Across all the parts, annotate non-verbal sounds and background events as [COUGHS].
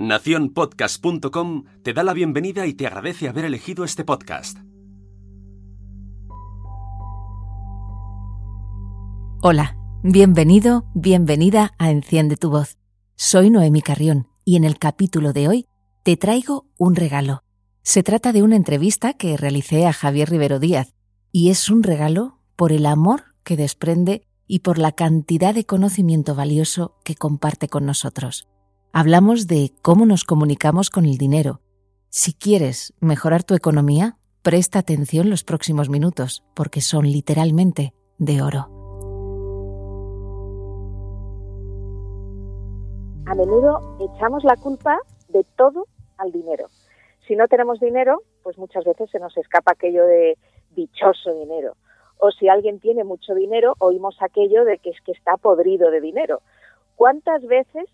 Naciónpodcast.com te da la bienvenida y te agradece haber elegido este podcast. Hola, bienvenido, bienvenida a Enciende tu voz. Soy Noemi Carrión y en el capítulo de hoy te traigo un regalo. Se trata de una entrevista que realicé a Javier Rivero Díaz y es un regalo por el amor que desprende y por la cantidad de conocimiento valioso que comparte con nosotros. Hablamos de cómo nos comunicamos con el dinero. Si quieres mejorar tu economía, presta atención los próximos minutos, porque son literalmente de oro. A menudo echamos la culpa de todo al dinero. Si no tenemos dinero, pues muchas veces se nos escapa aquello de dichoso dinero. O si alguien tiene mucho dinero, oímos aquello de que es que está podrido de dinero. ¿Cuántas veces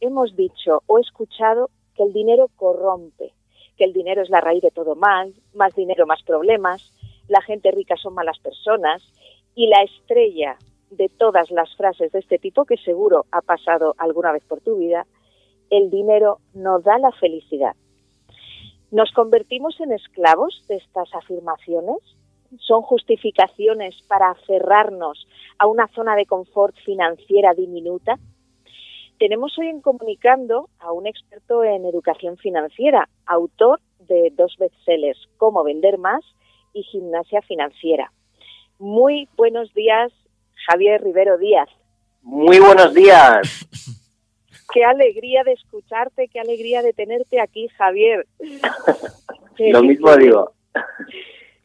hemos dicho o escuchado que el dinero corrompe, que el dinero es la raíz de todo mal, más dinero, más problemas, la gente rica son malas personas y la estrella de todas las frases de este tipo, que seguro ha pasado alguna vez por tu vida, el dinero no da la felicidad. ¿Nos convertimos en esclavos de estas afirmaciones? ¿Son justificaciones para aferrarnos a una zona de confort financiera diminuta? Tenemos hoy en Comunicando a un experto en educación financiera, autor de dos bestsellers, Cómo vender más y Gimnasia financiera. Muy buenos días, Javier Rivero Díaz. Muy buenos días. [LAUGHS] Qué alegría de escucharte, qué alegría de tenerte aquí, Javier. [LAUGHS] Lo mismo digo.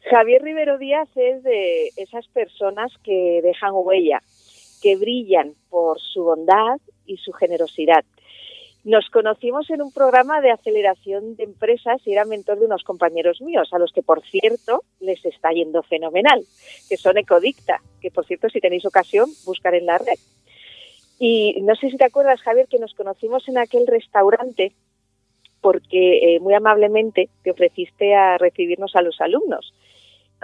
Javier Rivero Díaz es de esas personas que dejan huella, que brillan por su bondad y su generosidad. Nos conocimos en un programa de aceleración de empresas y era mentor de unos compañeros míos, a los que, por cierto, les está yendo fenomenal, que son Ecodicta, que, por cierto, si tenéis ocasión, buscar en la red. Y no sé si te acuerdas, Javier, que nos conocimos en aquel restaurante porque eh, muy amablemente te ofreciste a recibirnos a los alumnos.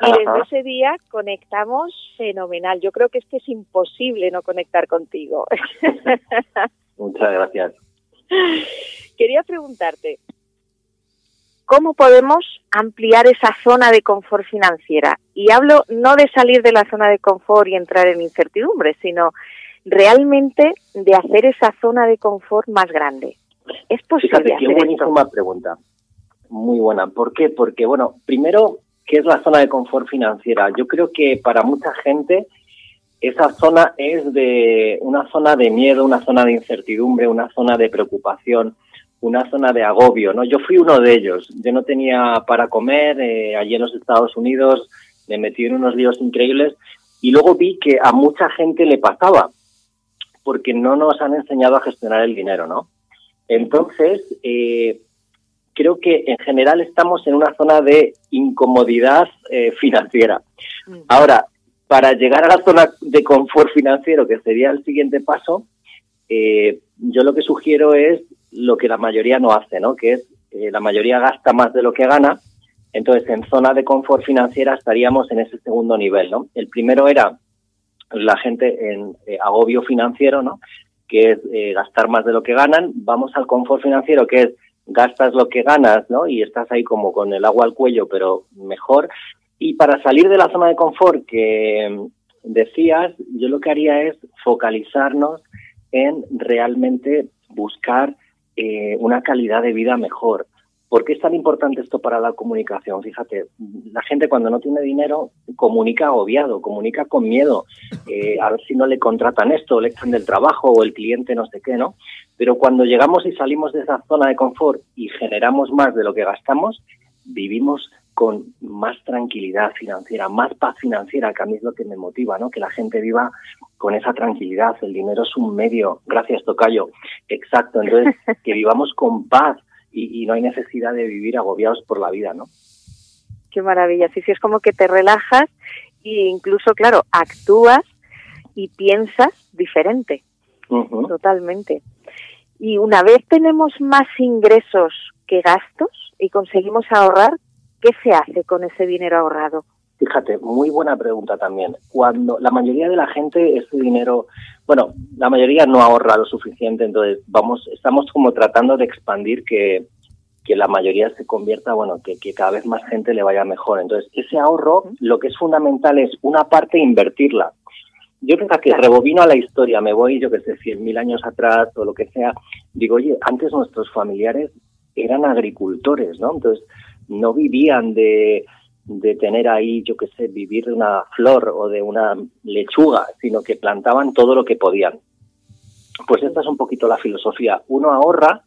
Y desde ese día conectamos fenomenal. Yo creo que es que es imposible no conectar contigo. [LAUGHS] Muchas gracias. Quería preguntarte, ¿cómo podemos ampliar esa zona de confort financiera? Y hablo no de salir de la zona de confort y entrar en incertidumbre, sino realmente de hacer esa zona de confort más grande. ¿Es posible? Fíjate, qué buenísima pregunta. Muy buena. ¿Por qué? Porque, bueno, primero ¿Qué es la zona de confort financiera? Yo creo que para mucha gente esa zona es de una zona de miedo, una zona de incertidumbre, una zona de preocupación, una zona de agobio, ¿no? Yo fui uno de ellos. Yo no tenía para comer eh, allí en los Estados Unidos, me metí en unos líos increíbles y luego vi que a mucha gente le pasaba porque no nos han enseñado a gestionar el dinero, ¿no? Entonces, eh, creo que en general estamos en una zona de incomodidad eh, financiera. Mm. Ahora, para llegar a la zona de confort financiero, que sería el siguiente paso, eh, yo lo que sugiero es lo que la mayoría no hace, ¿no? Que es eh, la mayoría gasta más de lo que gana. Entonces, en zona de confort financiera estaríamos en ese segundo nivel, ¿no? El primero era la gente en agobio financiero, ¿no? Que es gastar más de lo que ganan. Vamos al confort financiero, que es gastas lo que ganas, ¿no? Y estás ahí como con el agua al cuello, pero mejor. Y para salir de la zona de confort que decías, yo lo que haría es focalizarnos en realmente buscar eh, una calidad de vida mejor. ¿Por qué es tan importante esto para la comunicación? Fíjate, la gente cuando no tiene dinero comunica agobiado, comunica con miedo, eh, a ver si no le contratan esto, le echan del trabajo o el cliente no sé qué, ¿no? Pero cuando llegamos y salimos de esa zona de confort y generamos más de lo que gastamos, vivimos con más tranquilidad financiera, más paz financiera, que a mí es lo que me motiva, ¿no? Que la gente viva con esa tranquilidad. El dinero es un medio, gracias Tocayo, exacto. Entonces, [LAUGHS] que vivamos con paz, y, no hay necesidad de vivir agobiados por la vida, ¿no? Qué maravilla, sí, sí, es como que te relajas e incluso, claro, actúas y piensas diferente, totalmente. Y una vez tenemos más ingresos que gastos y conseguimos ahorrar, ¿qué se hace con ese dinero ahorrado? Fíjate, muy buena pregunta también. Cuando la mayoría de la gente ese dinero, bueno, la mayoría no ahorra lo suficiente, entonces vamos, estamos como tratando de expandir que, que la mayoría se convierta, bueno, que, que, cada vez más gente le vaya mejor. Entonces, ese ahorro, lo que es fundamental es una parte invertirla. Yo creo que rebobino a la historia, me voy, yo que sé, cien mil años atrás o lo que sea, digo, oye, antes nuestros familiares eran agricultores, ¿no? Entonces, no vivían de, de tener ahí, yo qué sé, vivir de una flor o de una lechuga, sino que plantaban todo lo que podían. Pues esta es un poquito la filosofía. Uno ahorra,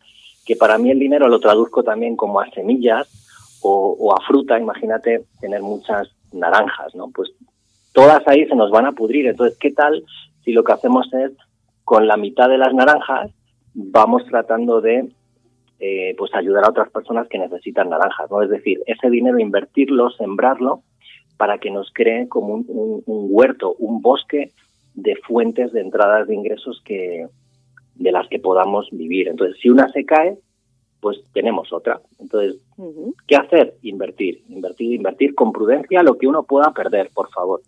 que para mí el dinero lo traduzco también como a semillas o, a fruta, imagínate tener muchas naranjas, ¿no? Pues todas ahí se nos van a pudrir. Entonces, ¿qué tal si lo que hacemos es, con la mitad de las naranjas, vamos tratando de eh, pues ayudar a otras personas que necesitan naranjas, ¿no? Es decir, ese dinero invertirlo, sembrarlo, para que nos cree como un, huerto, un bosque de fuentes de entradas de ingresos que de las que podamos vivir. Entonces, si una se cae, pues tenemos otra. Entonces, ¿qué hacer? Invertir, invertir, invertir con prudencia lo que uno pueda perder, por favor.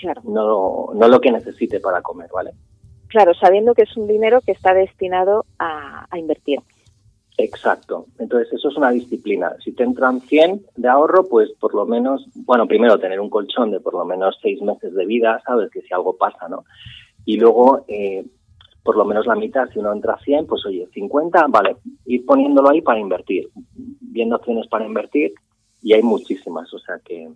Claro. No, no lo que necesite para comer, ¿vale? Claro, sabiendo que es un dinero que está destinado a invertir. Exacto. Entonces, eso es una disciplina. Si te entran 100 de ahorro, pues por lo menos, bueno, primero tener un colchón de por lo menos seis meses de vida, ¿sabes? Que si algo pasa, ¿no? Y luego, eh, por lo menos la mitad, si uno entra 100, pues oye, 50, vale, ir poniéndolo ahí para invertir, viendo opciones para invertir, y hay muchísimas, o sea que...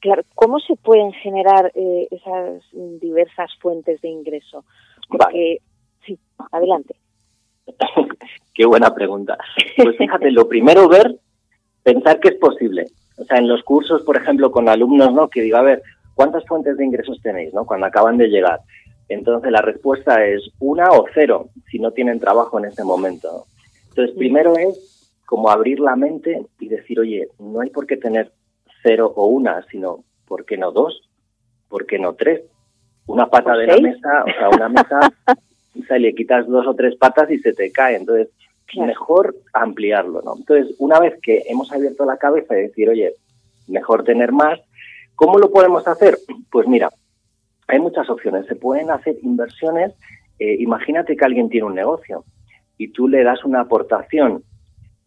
Claro, ¿cómo se pueden generar eh, esas diversas fuentes de ingreso? Porque, sí, adelante. [COUGHS] Qué buena pregunta. Pues fíjate, lo primero ver, pensar que es posible. O sea, en los cursos, por ejemplo, con alumnos, ¿no? Que digo, a ver, ¿cuántas fuentes de ingresos tenéis, ¿no? Cuando acaban de llegar. Entonces la respuesta es una o cero, si no tienen trabajo en ese momento. Entonces, primero es como abrir la mente y decir, oye, no hay por qué tener cero o una, sino, ¿por qué no dos? ¿Por qué no tres? Una pata de la mesa, o sea, una mesa [LAUGHS] o sea, le quitas dos o tres patas y se te cae. Entonces, mejor ampliarlo, ¿no? Entonces, una vez que hemos abierto la cabeza y decir, oye, mejor tener más, ¿cómo lo podemos hacer? Pues mira, hay muchas opciones. Se pueden hacer inversiones. Eh, imagínate que alguien tiene un negocio y tú le das una aportación.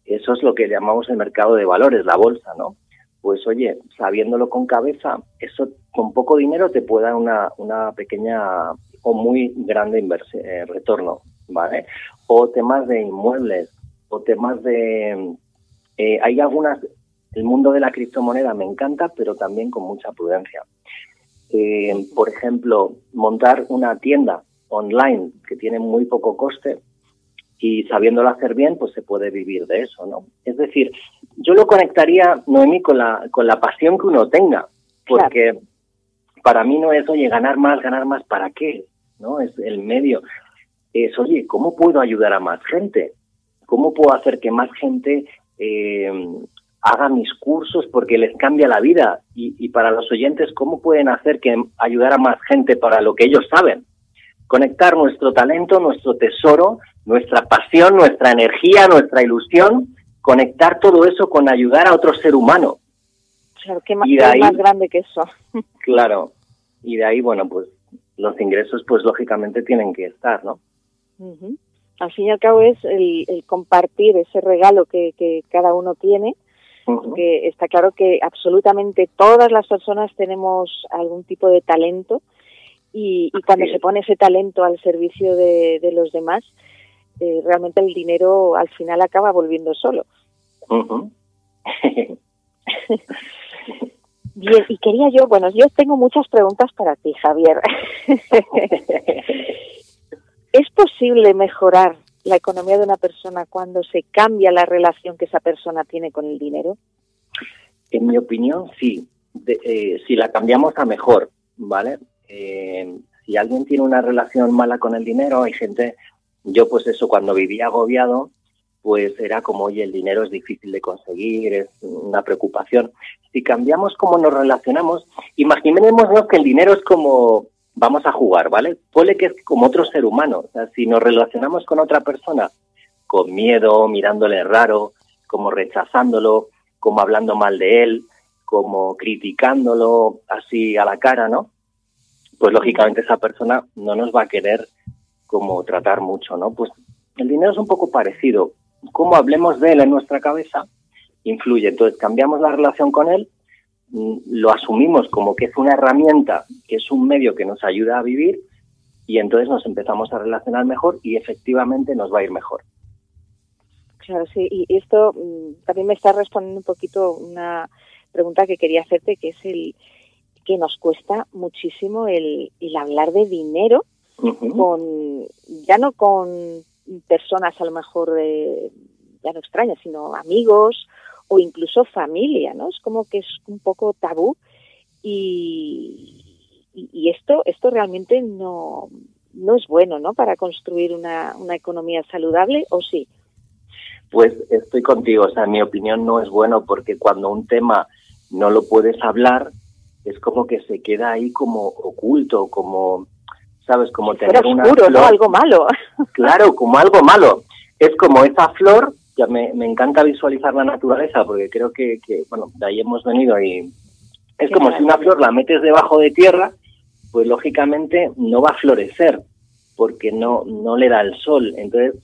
Eso es lo que llamamos el mercado de valores, la bolsa, ¿no? Pues oye, sabiéndolo con cabeza, eso con poco dinero te puede dar una, una pequeña o muy grande eh, retorno, ¿vale? O temas de inmuebles, o temas de... Eh, hay algunas... El mundo de la criptomoneda me encanta, pero también con mucha prudencia. Eh, por ejemplo, montar una tienda online que tiene muy poco coste y sabiéndolo hacer bien, pues se puede vivir de eso, ¿no? Es decir, yo lo conectaría, Noemí, con la, con la pasión que uno tenga, porque para mí no es, oye, ganar más, ganar más, ¿para qué? ¿No? Es el medio. Es, oye, ¿cómo puedo ayudar a más gente? ¿Cómo puedo hacer que más gente eh, haga mis cursos porque les cambia la vida? Y, y, para los oyentes, ¿cómo pueden hacer que ayudar a más gente para lo que ellos saben? Conectar nuestro talento, nuestro tesoro, nuestra pasión, nuestra energía, nuestra ilusión, conectar todo eso con ayudar a otro ser humano. Claro, qué más, más grande que eso. [LAUGHS] Claro, y de ahí, bueno, pues los ingresos, pues lógicamente tienen que estar, ¿no? Al fin y al cabo es el, compartir ese regalo que, que cada uno tiene, porque está claro que absolutamente todas las personas tenemos algún tipo de talento y, cuando se pone ese talento al servicio de, los demás, eh, realmente el dinero al final acaba volviendo solo. [LAUGHS] Bien, y quería yo, bueno, yo tengo muchas preguntas para ti, Javier. [LAUGHS] ¿Es posible mejorar la economía de una persona cuando se cambia la relación que esa persona tiene con el dinero? En mi opinión, sí. Eh, si la cambiamos a mejor, ¿vale? Eh, si alguien tiene una relación mala con el dinero, hay gente, yo pues eso, cuando vivía agobiado, pues era como, oye, el dinero es difícil de conseguir, es una preocupación. Si cambiamos cómo nos relacionamos, imaginémonos que el dinero es como, vamos a jugar, ¿vale? Puede que es como otro ser humano. Si nos relacionamos con otra persona con miedo, mirándole raro, como rechazándolo, como hablando mal de él, como criticándolo así a la cara, ¿no? Pues lógicamente esa persona no nos va a querer como tratar mucho, ¿no? Pues el dinero es un poco parecido. Cómo hablemos de él en nuestra cabeza influye. Entonces cambiamos la relación con él, mm, lo asumimos como que es una herramienta, que es un medio que nos ayuda a vivir y entonces nos empezamos a relacionar mejor y efectivamente nos va a ir mejor. Claro, sí, y esto mm, también me está respondiendo un poquito una pregunta que quería hacerte, que es el que nos cuesta muchísimo el, hablar de dinero con ya no con personas a lo mejor ya no extrañas, sino amigos o incluso familia, ¿no? Es como que es un poco tabú y, y, esto esto realmente no no es bueno, ¿no? Para construir una, una economía saludable, ¿o sí? Pues estoy contigo, o sea, en mi opinión no es bueno porque cuando un tema no lo puedes hablar, es como que se queda ahí como oculto, como, ¿sabes? Como tener una flor. ¿no? Algo malo. [LAUGHS] Claro, como algo malo. Es como esa flor, ya me, me encanta visualizar la naturaleza porque creo que, que, bueno, de ahí hemos venido y es como si una flor la metes debajo de tierra, pues lógicamente no va a florecer porque no, no le da el sol. Entonces,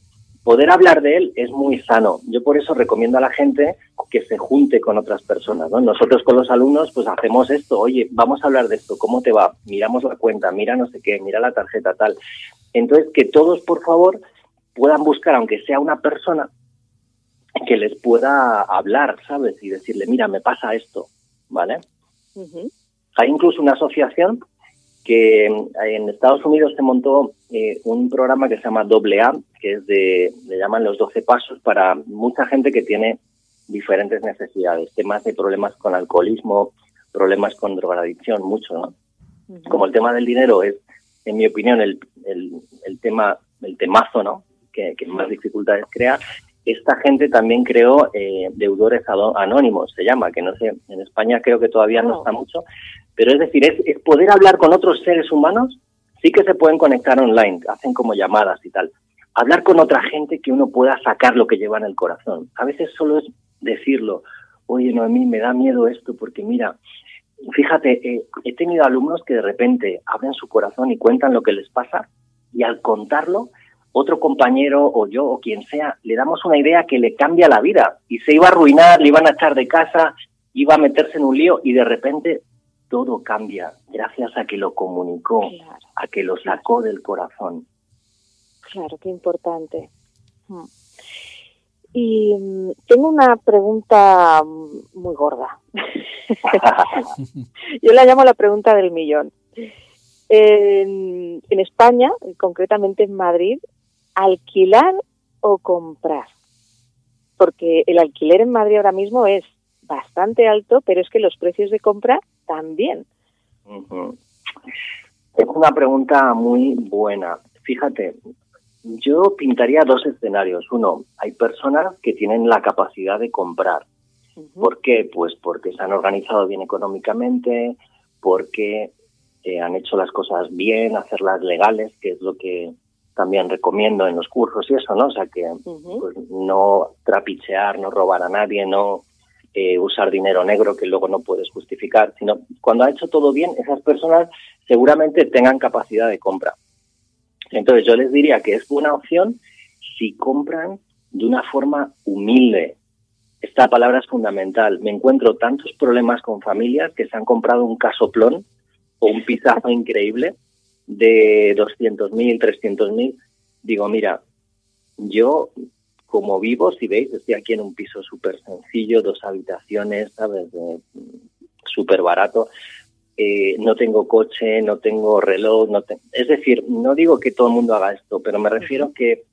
poder hablar de él es muy sano. Yo por eso recomiendo a la gente que se junte con otras personas. ¿no? Nosotros con los alumnos pues hacemos esto, oye, vamos a hablar de esto, ¿cómo te va? Miramos la cuenta, mira no sé qué, mira la tarjeta tal. Entonces que todos por favor puedan buscar, aunque sea una persona, que les pueda hablar, ¿sabes? Y decirle, mira, me pasa esto, ¿vale? Hay incluso una asociación que en Estados Unidos se montó eh, un programa que se llama AA, que es de, le llaman los 12 pasos para mucha gente que tiene diferentes necesidades, temas de problemas con alcoholismo, problemas con drogadicción, mucho, ¿no? Como el tema del dinero es, en mi opinión, el, el, tema, el temazo, ¿no? Que, más dificultades crea, esta gente también creó eh, deudores anónimos, se llama, que no sé, en España creo que todavía no, está mucho, pero es decir, es, poder hablar con otros seres humanos, sí que se pueden conectar online, hacen como llamadas y tal. Hablar con otra gente que uno pueda sacar lo que lleva en el corazón. A veces solo es decirlo, oye, no, a mí me da miedo esto porque mira, fíjate, eh, he tenido alumnos que de repente abren su corazón y cuentan lo que les pasa y al contarlo, otro compañero o yo o quien sea, le damos una idea que le cambia la vida y se iba a arruinar, le iban a echar de casa, iba a meterse en un lío y de repente todo cambia gracias a que lo comunicó, a que lo sacó del corazón. Claro, qué importante. Y mm, tengo una pregunta muy gorda. [LAUGHS] Yo la llamo la pregunta del millón. En, España, concretamente en Madrid, ¿alquilar o comprar? Porque el alquiler en Madrid ahora mismo es bastante alto, pero es que los precios de compra también. Es una pregunta muy buena. Fíjate, yo pintaría dos escenarios. Uno, hay personas que tienen la capacidad de comprar. ¿Por qué? Pues porque se han organizado bien económicamente, porque eh, han hecho las cosas bien, hacerlas legales, que es lo que también recomiendo en los cursos y eso, ¿no? O sea, que pues, no trapichear, no robar a nadie, no eh, usar dinero negro que luego no puedes justificar, sino cuando ha hecho todo bien, esas personas seguramente tengan capacidad de compra. Entonces yo les diría que es buena opción si compran de una forma humilde. Esta palabra es fundamental. Me encuentro tantos problemas con familias que se han comprado un casoplón o un pizazo increíble de 200.000, 300.000. Digo, mira, yo como vivo, si veis, estoy aquí en un piso súper sencillo, dos habitaciones, ¿sabes? súper barato. Eh, no tengo coche, no tengo reloj, no es decir, no digo que todo el mundo haga esto, pero me refiero que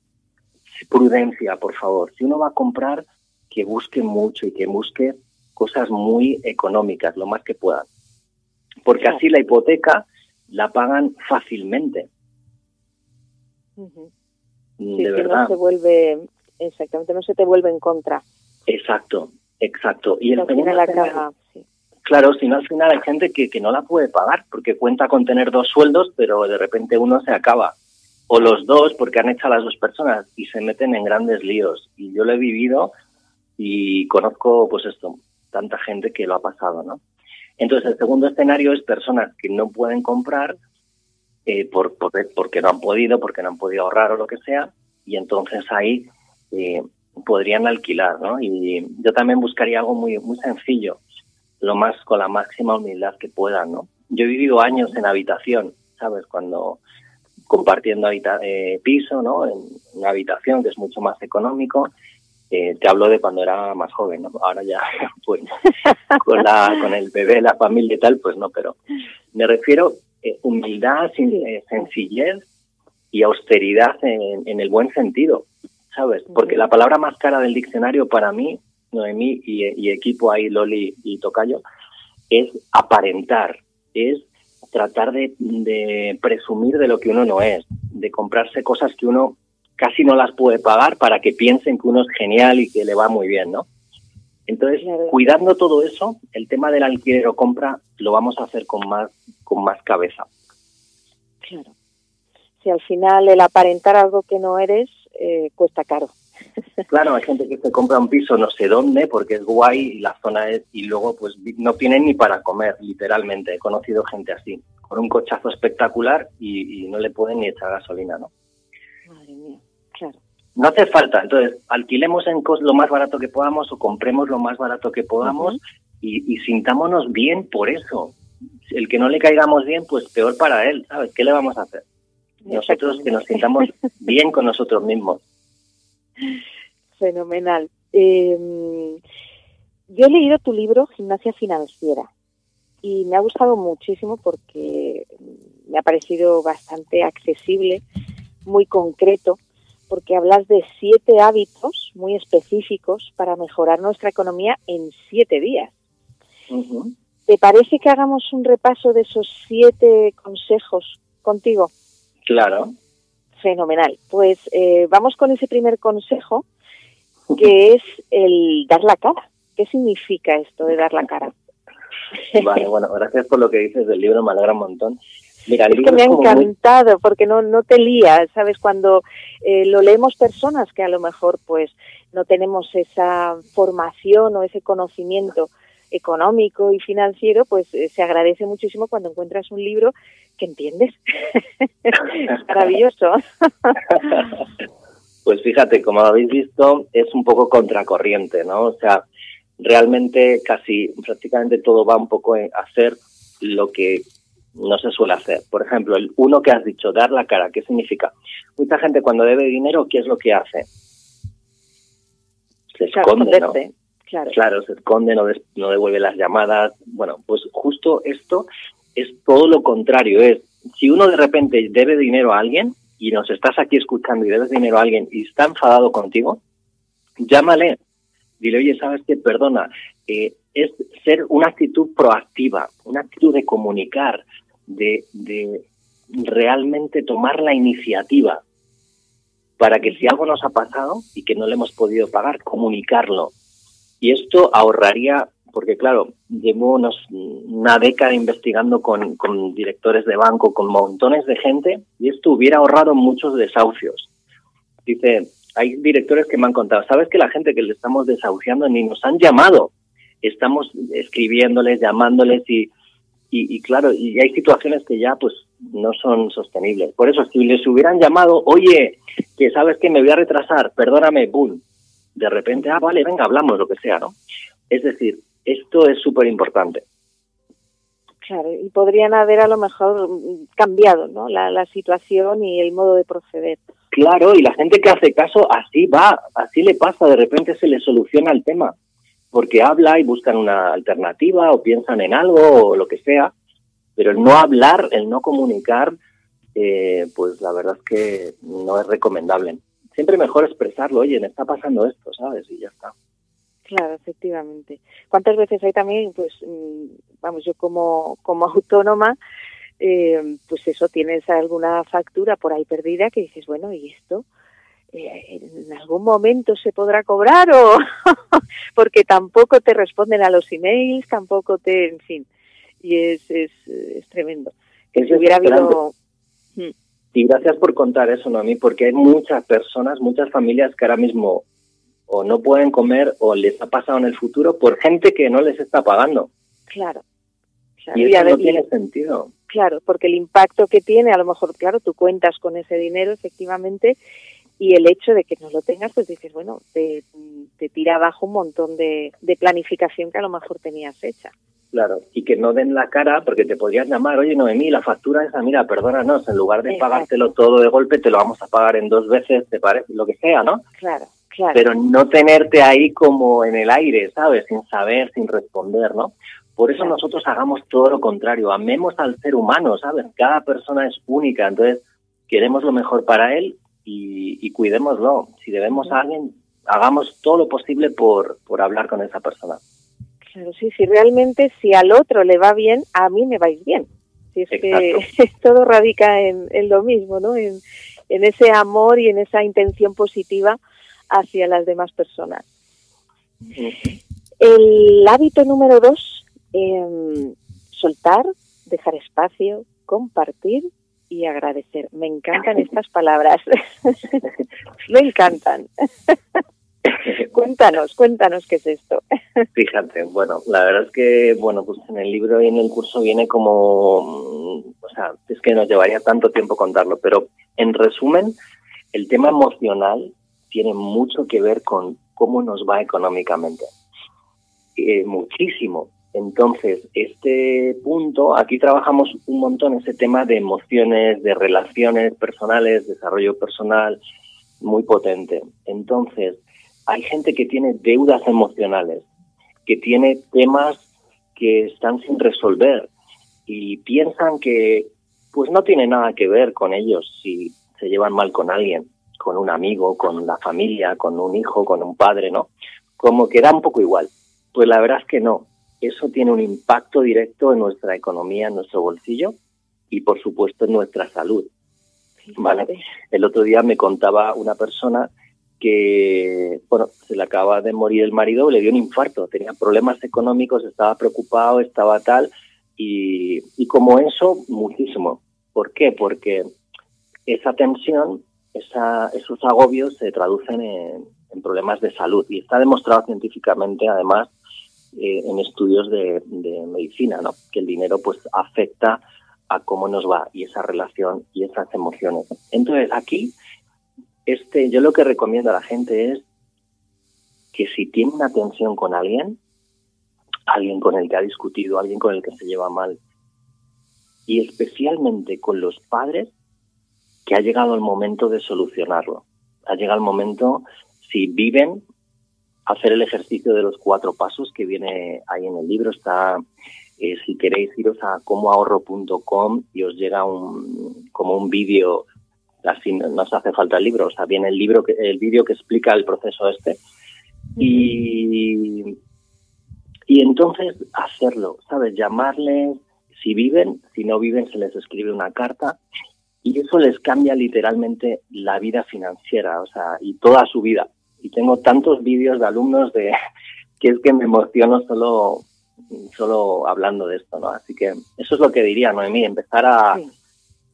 prudencia, por favor. Si uno va a comprar, que busque mucho y que busque cosas muy económicas, lo más que puedan. Porque así la hipoteca la pagan fácilmente. de verdad. No se vuelve exactamente, no se te vuelve en contra. Exacto, exacto. Y el Claro, si no al final hay gente que, que no la puede pagar porque cuenta con tener dos sueldos, pero de repente uno se acaba. O los dos porque han hecho a las dos personas y se meten en grandes líos. Y yo lo he vivido y conozco, pues esto, tanta gente que lo ha pasado, ¿no? Entonces, el segundo escenario es personas que no pueden comprar eh, por, porque no han podido, porque no han podido ahorrar o lo que sea, y entonces ahí eh, podrían alquilar, ¿no? Y yo también buscaría algo muy, muy sencillo, lo más con la máxima humildad que puedan, ¿no? Yo he vivido años en habitación, ¿sabes? Cuando compartiendo eh, piso, ¿no? En una habitación que es mucho más económico. Eh, te hablo de cuando era más joven, ¿no? Ahora ya, [LAUGHS] pues, con, la, con el bebé, la familia y tal, pues no, pero me refiero eh, humildad, eh, sencillez y austeridad en, el buen sentido, ¿sabes? Porque la palabra más cara del diccionario para mí, Noemí y, y equipo ahí, Loli y Tocayo, es aparentar, es tratar de, presumir de lo que uno no es, de comprarse cosas que uno casi no las puede pagar para que piensen que uno es genial y que le va muy bien, ¿no? Entonces, cuidando todo eso, el tema del alquiler o compra lo vamos a hacer con más, con más cabeza. Claro. Si al final el aparentar algo que no eres eh, cuesta caro. Claro, hay gente que se compra un piso no sé dónde porque es guay y la zona es y luego pues no tienen ni para comer, literalmente. He conocido gente así, con un cochazo espectacular y, no le pueden ni echar gasolina, ¿no? Madre mía, claro. No hace falta, entonces alquilemos en lo más barato que podamos o compremos lo más barato que podamos y, y sintámonos bien por eso. El que no le caigamos bien, pues peor para él, ¿sabes? ¿Qué le vamos a hacer? Nosotros que nos sintamos bien con nosotros mismos. [LAUGHS] Fenomenal. Eh, yo he leído tu libro Gimnasia Financiera y me ha gustado muchísimo porque me ha parecido bastante accesible, muy concreto, porque hablas de siete hábitos muy específicos para mejorar nuestra economía en siete días. ¿Te parece que hagamos un repaso de esos siete consejos contigo? Claro. Fenomenal. Pues eh, vamos con ese primer consejo, que es el dar la cara. ¿Qué significa esto de dar la cara? Vale, bueno, gracias por lo que dices del libro, me alegra un montón. Mira, es que me ha encantado porque no, no te lías, ¿sabes? Cuando eh, lo leemos personas que a lo mejor pues no tenemos esa formación o ese conocimiento económico y financiero, pues eh, se agradece muchísimo cuando encuentras un libro que entiendes. [LAUGHS] es maravilloso. [LAUGHS] pues fíjate, como habéis visto, es un poco contracorriente, ¿no? O sea, realmente casi prácticamente todo va un poco a hacer lo que no se suele hacer. Por ejemplo, el uno que has dicho, dar la cara, ¿qué significa? Mucha gente cuando debe dinero, ¿qué es lo que hace? Se esconde, ¿no? Claro. se esconde, no, no devuelve las llamadas. Bueno, pues justo esto es todo lo contrario. Es si uno de repente debe dinero a alguien y nos estás aquí escuchando y debes dinero a alguien y está enfadado contigo, llámale. Dile, oye, ¿sabes qué? Perdona. Eh, es ser una actitud proactiva, una actitud de comunicar, de, de realmente tomar la iniciativa para que si algo nos ha pasado y que no le hemos podido pagar, comunicarlo. Y esto ahorraría porque claro, llevo unos, una década investigando con, directores de banco, con montones de gente, y esto hubiera ahorrado muchos desahucios. Dice, hay directores que me han contado, ¿sabes que la gente que le estamos desahuciando ni nos han llamado? Estamos escribiéndoles, llamándoles y, y, claro, y hay situaciones que ya pues no son sostenibles. Por eso, si les hubieran llamado, oye, que sabes que me voy a retrasar, perdóname, boom, de repente, ah, vale, venga, hablamos, lo que sea, ¿no? Es decir, esto es súper importante. Claro, y podrían haber a lo mejor cambiado ¿no? La, situación y el modo de proceder. Claro, y la gente que hace caso así va, así le pasa, de repente se le soluciona el tema, porque habla y buscan una alternativa o piensan en algo o lo que sea, pero el no hablar, el no comunicar, eh, pues la verdad es que no es recomendable. Siempre mejor expresarlo, oye, me está pasando esto, ¿sabes? Y ya está. Claro, efectivamente. ¿Cuántas veces hay también, pues, mm, vamos, yo como, como [LAUGHS] autónoma, eh, pues eso, tienes alguna factura por ahí perdida que dices, bueno, ¿y esto? Eh, ¿En algún momento se podrá cobrar o...? [LAUGHS] porque tampoco te responden a los emails, tampoco te... en fin, y es, es, es tremendo. Que si hubiera habido... Y gracias por contar eso, ¿no? A mí, porque hay muchas personas, muchas familias que ahora mismo o no pueden comer o les ha pasado en el futuro por gente que no les está pagando. Claro. Y eso no tiene sentido. Claro, porque el impacto que tiene, a lo mejor, claro, tú cuentas con ese dinero, efectivamente, y el hecho de que no lo tengas, pues dices, bueno, te, tira abajo un montón de, planificación que a lo mejor tenías hecha. Claro, y que no den la cara porque te podrías llamar, oye Noemí, la factura esa, mira, perdónanos, en lugar de pagártelo todo de golpe, te lo vamos a pagar en dos veces, te parece, lo que sea, ¿no? Claro, claro. Pero no tenerte ahí como en el aire, ¿sabes? Sin saber, sin responder, ¿no? Por eso nosotros hagamos todo lo contrario, amemos al ser humano, ¿sabes? Cada persona es única, entonces queremos lo mejor para él y, cuidémoslo. Si debemos a alguien, hagamos todo lo posible por, por hablar con esa persona. Claro, sí, si realmente si al otro le va bien, a mí me vais bien. Si es que [LAUGHS] todo radica en, lo mismo, ¿no? En, ese amor y en esa intención positiva hacia las demás personas. El hábito número dos, eh, soltar, dejar espacio, compartir y agradecer. Me encantan [LAUGHS] estas palabras. [LAUGHS] Me encantan. [LAUGHS] cuéntanos, cuéntanos qué es esto. [LAUGHS] Fíjate, bueno, la verdad es que, bueno, pues en el libro y en el curso viene como, o sea, es que nos llevaría tanto tiempo contarlo, pero en resumen, el tema emocional tiene mucho que ver con cómo nos va económicamente. Eh, muchísimo. Entonces, este punto, aquí trabajamos un montón ese tema de emociones, de relaciones personales, desarrollo personal, muy potente. Entonces, hay gente que tiene deudas emocionales, que tiene temas que están sin resolver y piensan que pues no tiene nada que ver con ellos si se llevan mal con alguien, con un amigo, con la familia, con un hijo, con un padre, ¿no? Como que da un poco igual. Pues la verdad es que no eso tiene un impacto directo en nuestra economía, en nuestro bolsillo y, por supuesto, en nuestra salud. ¿Vale? El otro día me contaba una persona que, bueno, se le acaba de morir el marido, le dio un infarto, tenía problemas económicos, estaba preocupado, estaba tal, y, como eso, muchísimo. ¿Por qué? Porque esa tensión, esa, esos agobios se traducen en, en problemas de salud y está demostrado científicamente, además, eh, en estudios de, medicina, ¿no? Que el dinero pues afecta a cómo nos va y esa relación y esas emociones. Entonces aquí, este, yo lo que recomiendo a la gente es que si tiene una tensión con alguien, alguien con el que ha discutido, alguien con el que se lleva mal, y especialmente con los padres, que ha llegado el momento de solucionarlo. Ha llegado el momento, si viven hacer el ejercicio de los cuatro pasos que viene ahí en el libro. Está, eh, si queréis iros a comoahorro.com y os llega un, como un vídeo, así no os hace falta el libro, o sea, viene el libro, que, el vídeo que explica el proceso este. Y, y entonces hacerlo, ¿sabes? Llamarles, si viven, si no viven, se les escribe una carta y eso les cambia literalmente la vida financiera, o sea, y toda su vida y tengo tantos vídeos de alumnos de [LAUGHS] que es que me emociono solo solo hablando de esto, ¿no? Así que eso es lo que diría Noemí, empezar a,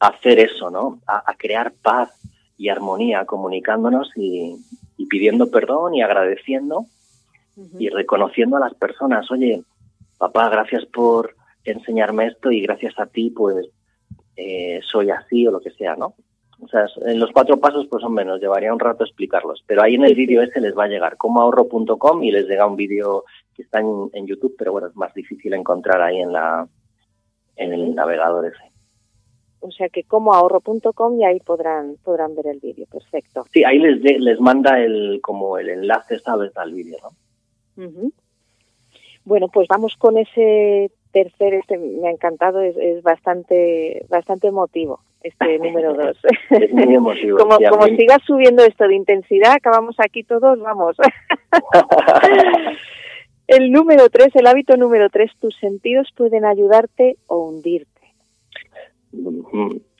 hacer eso, ¿no? A, crear paz y armonía comunicándonos y, pidiendo perdón y agradeciendo y reconociendo a las personas, oye, papá, gracias por enseñarme esto y gracias a ti, pues eh, soy así o lo que sea, ¿no? O sea, en los cuatro pasos pues son menos, llevaría un rato explicarlos. Pero ahí en el vídeo ese les va a llegar como ahorro.com y les llega un vídeo que está en, YouTube, pero bueno, es más difícil encontrar ahí en la en el navegador ese. O sea que como ahorro.com y ahí podrán podrán ver el vídeo, perfecto. Sí, ahí les les manda el como el enlace, sabes, al vídeo, ¿no? Bueno, pues vamos con ese tercer, este me ha encantado, es, es bastante bastante emotivo este [LAUGHS] número dos. Es muy emotivo. como como sigas subiendo esto de intensidad, acabamos aquí todos, vamos. [LAUGHS] el número tres, el hábito número tres, tus sentidos pueden ayudarte o hundirte.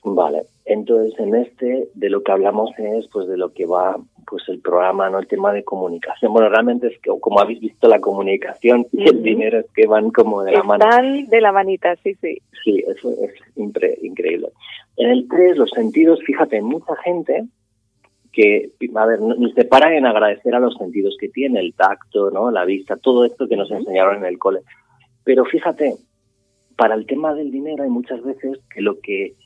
Vale, entonces en este de lo que hablamos es pues de lo que va pues el programa, no el tema de comunicación. Bueno, realmente es que como habéis visto la comunicación y el dinero es que van como de la mano. Están de la manita, sí, sí. Sí, eso es increíble. En el 3, los sentidos, fíjate, mucha gente que, a ver, ni se para en agradecer a los sentidos que tiene, el tacto, ¿no? La vista, todo esto que nos enseñaron en el cole. Pero fíjate, para el tema del dinero hay muchas veces que lo que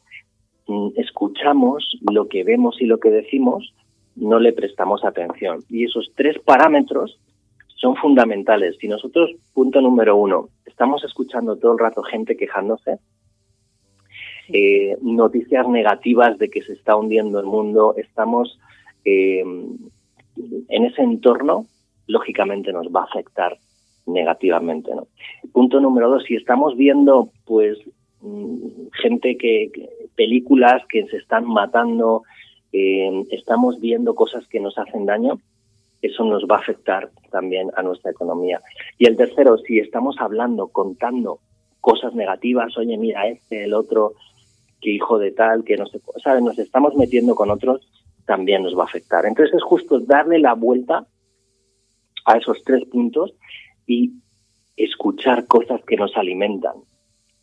mm, escuchamos, lo que vemos y lo que decimos, no le prestamos atención. Y esos tres parámetros son fundamentales. Si nosotros, punto número uno, estamos escuchando todo el rato gente quejándose, eh, noticias negativas de que se está hundiendo el mundo, estamos eh, en ese entorno, lógicamente nos va a afectar negativamente. ¿no? Punto número dos, si estamos viendo pues mm, gente que, películas que se están matando, eh, estamos viendo cosas que nos hacen daño, eso nos va a afectar también a nuestra economía. Y el tercero, si estamos hablando, contando cosas negativas, oye, mira, este, el otro, que hijo de tal, que no sé, ¿sabes? Nos estamos metiendo con otros, también nos va a afectar. Entonces es justo darle la vuelta a esos tres puntos y escuchar cosas que nos alimentan.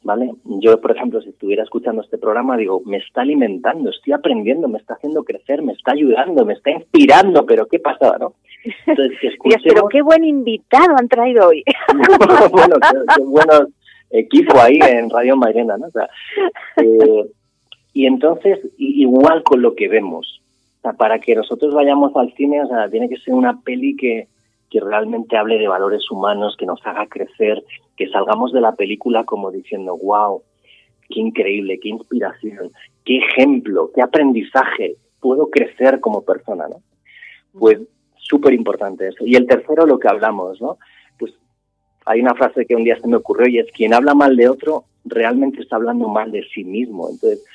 ¿Vale? Yo, por ejemplo, si estuviera escuchando este programa, digo, me está alimentando, estoy aprendiendo, me está haciendo crecer, me está ayudando, me está inspirando, pero ¿qué pasa, no? Entonces, que [LAUGHS] escuchemos... pero qué buen invitado han traído hoy. [LAUGHS] [LAUGHS] bueno, qué, bueno equipo ahí en Radio Mairena, ¿no? Eh, y entonces, igual con lo que vemos, o sea, para que nosotros vayamos al cine, o sea, tiene que ser una peli que, que realmente hable de valores humanos, que nos haga crecer, que salgamos de la película como diciendo, wow, qué increíble, qué inspiración, qué ejemplo, qué aprendizaje, puedo crecer como persona, ¿no? Pues súper importante eso. Y el tercero, lo que hablamos, ¿no? Pues hay una frase que un día se me ocurrió y es, quien habla mal de otro realmente está hablando mal de sí mismo. Entonces,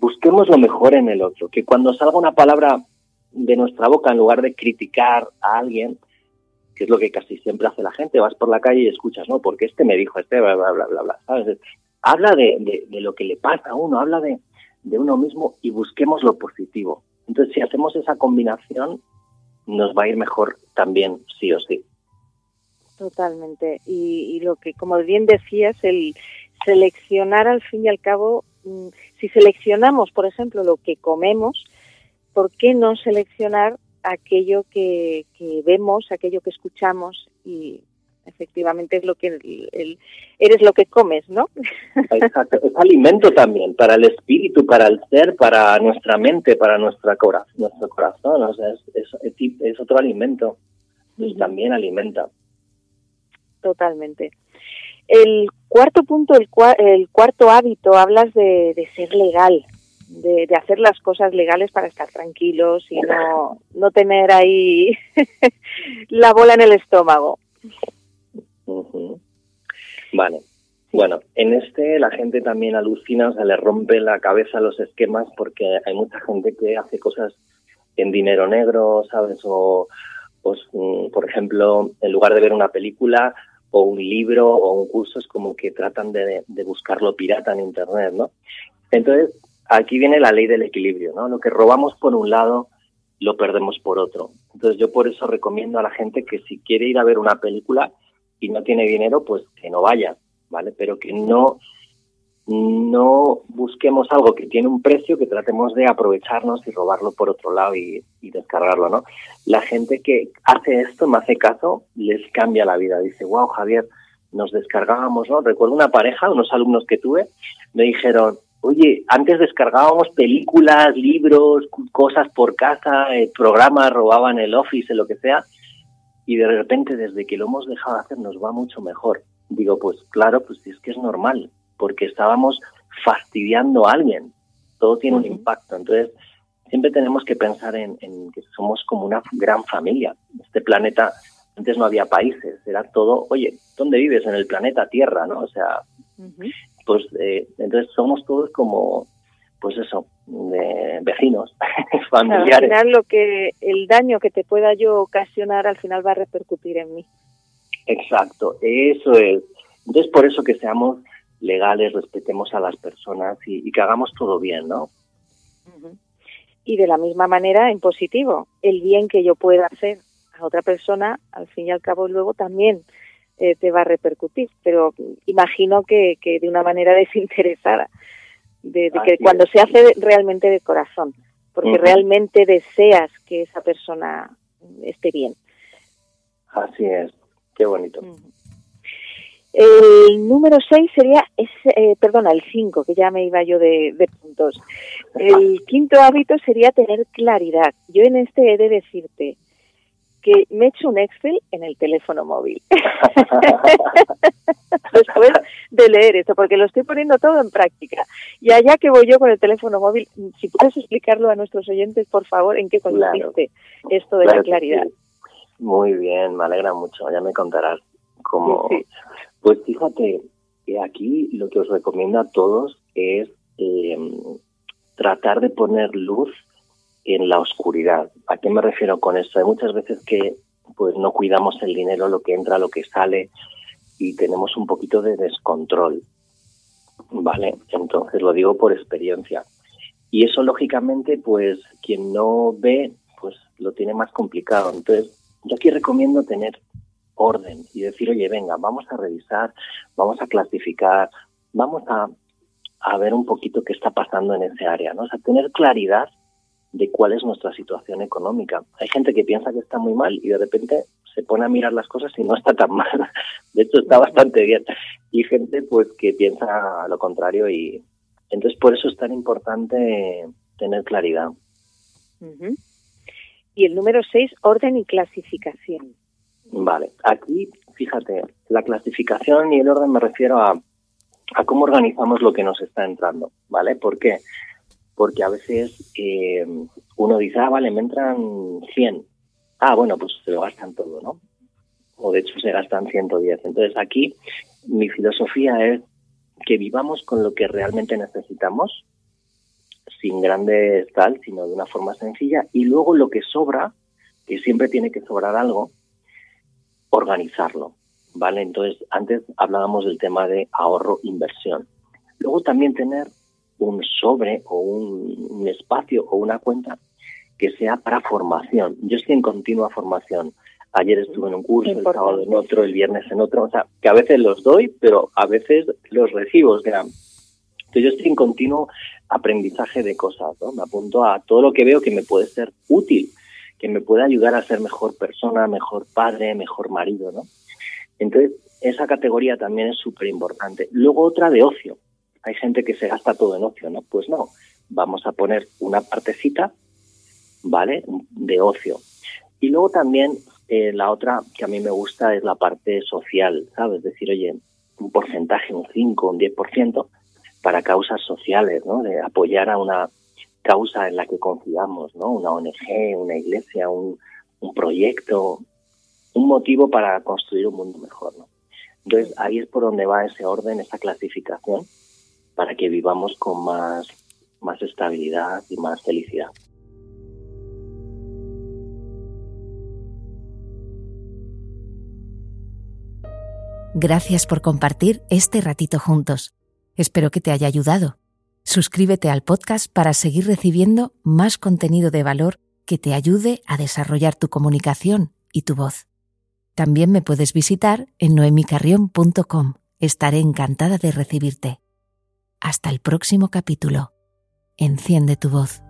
busquemos lo mejor en el otro, que cuando salga una palabra de nuestra boca, en lugar de criticar a alguien, que es lo que casi siempre hace la gente, vas por la calle y escuchas, ¿no? Porque este me dijo, este, bla, bla, bla, bla, bla ¿sabes? Habla de, de, lo que le pasa a uno, habla de, de uno mismo y busquemos lo positivo. Entonces, si hacemos esa combinación, nos va a ir mejor también, sí o sí. Totalmente. Y, lo que, como bien decías, el seleccionar al fin y al cabo, mm, si seleccionamos, por ejemplo, lo que comemos, ¿por qué no seleccionar aquello que, vemos, aquello que escuchamos y efectivamente es lo que el, eres lo que comes, ¿no? [LAUGHS] Exacto, es alimento también para el espíritu, para el ser, para nuestra mente, para nuestra cora nuestro corazón, o sea, es, es, otro alimento y también alimenta. Totalmente. El cuarto punto, el, el cuarto hábito, hablas de, de ser legal de, hacer las cosas legales para estar tranquilos y no, no tener ahí [LAUGHS] la bola en el estómago. Vale. Bueno, en este la gente también alucina, o sea, le rompe la cabeza los esquemas porque hay mucha gente que hace cosas en dinero negro, ¿sabes? O, mm, por ejemplo, en lugar de ver una película o un libro o un curso, es como que tratan de, de buscarlo pirata en Internet, ¿no? Entonces, aquí viene la ley del equilibrio, ¿no? Lo que robamos por un lado, lo perdemos por otro. Entonces yo por eso recomiendo a la gente que si quiere ir a ver una película y no tiene dinero, pues que no vaya, ¿vale? Pero que no, no busquemos algo que tiene un precio, que tratemos de aprovecharnos y robarlo por otro lado y, descargarlo, ¿no? La gente que hace esto, me hace caso, les cambia la vida. Dice, wow, Javier, nos descargábamos, ¿no? Recuerdo una pareja, unos alumnos que tuve, me dijeron, Oye, antes descargábamos películas, libros, cosas por casa, eh, programas, robaban el office, lo que sea, y de repente desde que lo hemos dejado de hacer nos va mucho mejor. Digo, pues claro, pues es que es normal, porque estábamos fastidiando a alguien. Todo tiene un impacto. Entonces, siempre tenemos que pensar en, que somos como una gran familia. Este planeta, antes no había países, era todo, oye, ¿dónde vives? En el planeta Tierra, ¿no? O sea, pues eh, entonces somos todos como, pues eso, vecinos, [LAUGHS] familiares. al final lo que, el daño que te pueda yo ocasionar al final va a repercutir en mí. Exacto, eso es. Entonces por eso que seamos legales, respetemos a las personas y, que hagamos todo bien, ¿no? Y de la misma manera, en positivo, el bien que yo pueda hacer a otra persona, al fin y al cabo luego también eh, te va a repercutir. Pero imagino que, de una manera [LAUGHS] desinteresada, de, que cuando se hace realmente de corazón. porque realmente deseas que esa persona esté bien. Así es, qué bonito. El número 6 sería, ese, eh, perdona, el 5, que ya me iba yo de, puntos. El quinto hábito sería tener claridad. Yo en este he de decirte que me he hecho un Excel en el teléfono móvil. [LAUGHS] [LAUGHS] Después de leer esto, porque lo estoy poniendo todo en práctica. Y allá que voy yo con el teléfono móvil, si puedes explicarlo a nuestros oyentes, por favor, en qué consiste esto de la claridad. Muy bien, me alegra mucho, ya me contarás cómo, pues fíjate, que aquí lo que os recomiendo a todos es eh, tratar de poner luz en la oscuridad. ¿A qué me refiero con esto? Hay muchas veces que pues no cuidamos el dinero, lo que entra, lo que sale y tenemos un poquito de descontrol. ¿Vale? Entonces lo digo por experiencia. Y eso lógicamente pues quien no ve pues lo tiene más complicado. Entonces yo aquí recomiendo tener orden y decir, oye, venga, vamos a revisar, vamos a clasificar, vamos a, a ver un poquito qué está pasando en ese área, ¿no? O sea, tener claridad de cuál es nuestra situación económica. Hay gente que piensa que está muy mal y de repente se pone a mirar las cosas y no está tan mal. [LAUGHS] De hecho, está bastante bien. Y gente pues que piensa lo contrario y entonces por eso es tan importante tener claridad. Y el número seis, orden y clasificación. Vale, aquí, fíjate, la clasificación y el orden me refiero a, a cómo organizamos lo que nos está entrando, ¿vale? ¿Por qué? Porque a veces eh, uno dice, ah, vale, me entran 100. Ah, bueno, pues se lo gastan todo, ¿no? O de hecho se gastan 110. Entonces aquí mi filosofía es que vivamos con lo que realmente necesitamos, sin grandes tal, sino de una forma sencilla, y luego lo que sobra, que siempre tiene que sobrar algo, organizarlo, ¿vale? Entonces, antes hablábamos del tema de ahorro-inversión. Luego también tener un sobre o un, espacio o una cuenta que sea para formación. Yo estoy en continua formación. Ayer estuve en un curso, el sábado en otro, el viernes en otro. O sea, que a veces los doy, pero a veces los recibo. O sea, entonces yo estoy en continuo aprendizaje de cosas, ¿no? Me apunto a todo lo que veo que me puede ser útil que me pueda ayudar a ser mejor persona, mejor padre, mejor marido, ¿no? Entonces, esa categoría también es súper importante. Luego otra de ocio. Hay gente que se gasta todo en ocio, ¿no? Pues no, vamos a poner una partecita, ¿vale? De ocio. Y luego también eh, la otra que a mí me gusta es la parte social, ¿sabes? Es decir, oye, un porcentaje, un 5, un 10% para causas sociales, ¿no? De apoyar a una causa en la que confiamos, ¿no? Una ONG, una iglesia, un, proyecto, un motivo para construir un mundo mejor, ¿no? Entonces ahí es por donde va ese orden, esa clasificación, para que vivamos con más, más estabilidad y más felicidad. Gracias por compartir este ratito juntos. Espero que te haya ayudado. Suscríbete al podcast para seguir recibiendo más contenido de valor que te ayude a desarrollar tu comunicación y tu voz. También me puedes visitar en noemicarrión.com. Estaré encantada de recibirte. Hasta el próximo capítulo. Enciende tu voz.